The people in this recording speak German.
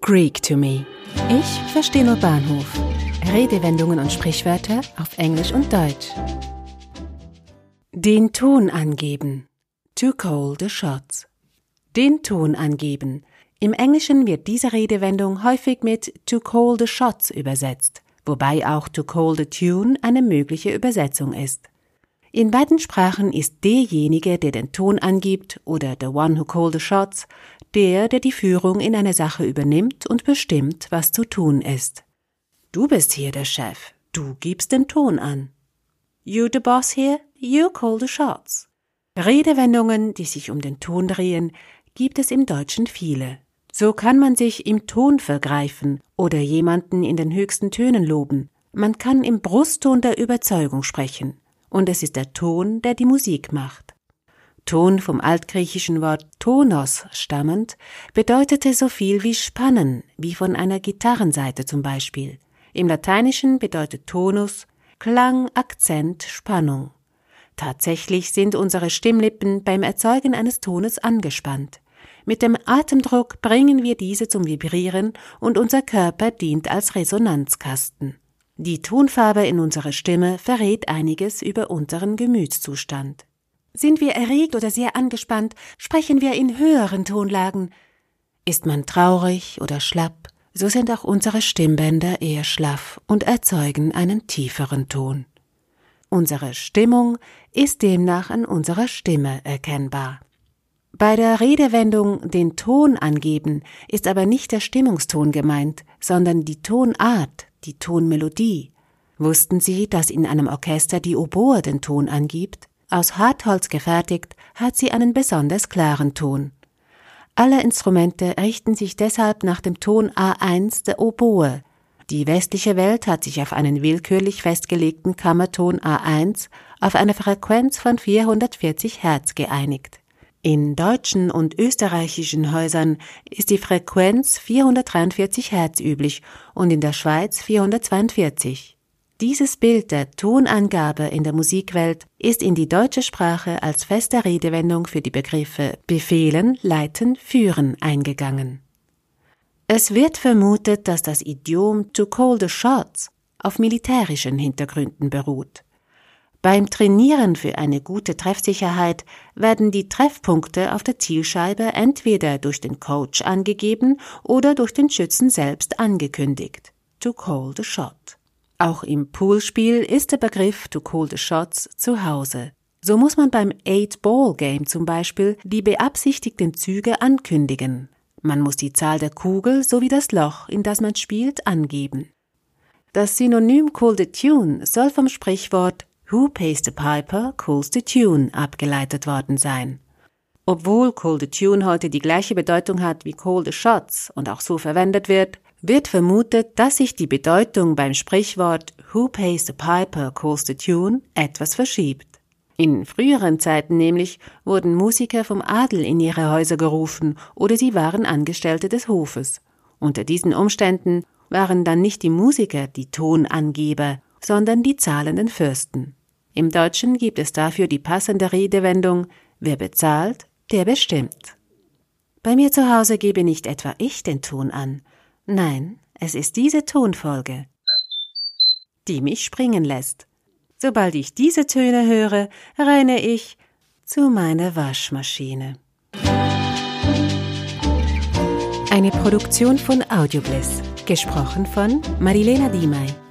Greek to me. Ich verstehe nur Bahnhof. Redewendungen und Sprichwörter auf Englisch und Deutsch. Den Ton angeben. To call the shots. Den Ton angeben. Im Englischen wird diese Redewendung häufig mit to call the shots übersetzt, wobei auch to call the tune eine mögliche Übersetzung ist. In beiden Sprachen ist derjenige, der den Ton angibt, oder the one who call the shots, der, der die Führung in einer Sache übernimmt und bestimmt, was zu tun ist. Du bist hier der Chef, du gibst den Ton an. You the boss here, you call the shots. Redewendungen, die sich um den Ton drehen, gibt es im Deutschen viele. So kann man sich im Ton vergreifen oder jemanden in den höchsten Tönen loben. Man kann im Brustton der Überzeugung sprechen und es ist der Ton, der die Musik macht. Ton vom altgriechischen Wort tonos stammend, bedeutete so viel wie spannen, wie von einer Gitarrenseite zum Beispiel. Im Lateinischen bedeutet Tonus Klang, Akzent, Spannung. Tatsächlich sind unsere Stimmlippen beim Erzeugen eines Tones angespannt. Mit dem Atemdruck bringen wir diese zum Vibrieren und unser Körper dient als Resonanzkasten. Die Tonfarbe in unserer Stimme verrät einiges über unseren Gemütszustand. Sind wir erregt oder sehr angespannt, sprechen wir in höheren Tonlagen. Ist man traurig oder schlapp, so sind auch unsere Stimmbänder eher schlaff und erzeugen einen tieferen Ton. Unsere Stimmung ist demnach an unserer Stimme erkennbar. Bei der Redewendung den Ton angeben ist aber nicht der Stimmungston gemeint, sondern die Tonart, die Tonmelodie. Wussten Sie, dass in einem Orchester die Oboe den Ton angibt? Aus Hartholz gefertigt, hat sie einen besonders klaren Ton. Alle Instrumente richten sich deshalb nach dem Ton A1 der Oboe. Die westliche Welt hat sich auf einen willkürlich festgelegten Kammerton A1 auf eine Frequenz von 440 Hertz geeinigt. In deutschen und österreichischen Häusern ist die Frequenz 443 Hertz üblich und in der Schweiz 442. Dieses Bild der Tonangabe in der Musikwelt ist in die deutsche Sprache als feste Redewendung für die Begriffe befehlen, leiten, führen eingegangen. Es wird vermutet, dass das Idiom to call the shots auf militärischen Hintergründen beruht. Beim Trainieren für eine gute Treffsicherheit werden die Treffpunkte auf der Zielscheibe entweder durch den Coach angegeben oder durch den Schützen selbst angekündigt. To call the shot. Auch im Poolspiel ist der Begriff to call the shots zu Hause. So muss man beim Eight-Ball-Game zum Beispiel die beabsichtigten Züge ankündigen. Man muss die Zahl der Kugel sowie das Loch, in das man spielt, angeben. Das Synonym call the tune soll vom Sprichwort Who pays the piper calls the tune abgeleitet worden sein. Obwohl call the tune heute die gleiche Bedeutung hat wie call the shots und auch so verwendet wird, wird vermutet, dass sich die Bedeutung beim Sprichwort Who pays the piper calls the tune etwas verschiebt. In früheren Zeiten nämlich wurden Musiker vom Adel in ihre Häuser gerufen oder sie waren Angestellte des Hofes. Unter diesen Umständen waren dann nicht die Musiker die Tonangeber, sondern die zahlenden Fürsten. Im Deutschen gibt es dafür die passende Redewendung Wer bezahlt, der bestimmt. Bei mir zu Hause gebe nicht etwa ich den Ton an, nein, es ist diese Tonfolge, die mich springen lässt. Sobald ich diese Töne höre, renne ich zu meiner Waschmaschine. Eine Produktion von Audiobliss, gesprochen von Marilena Diemey.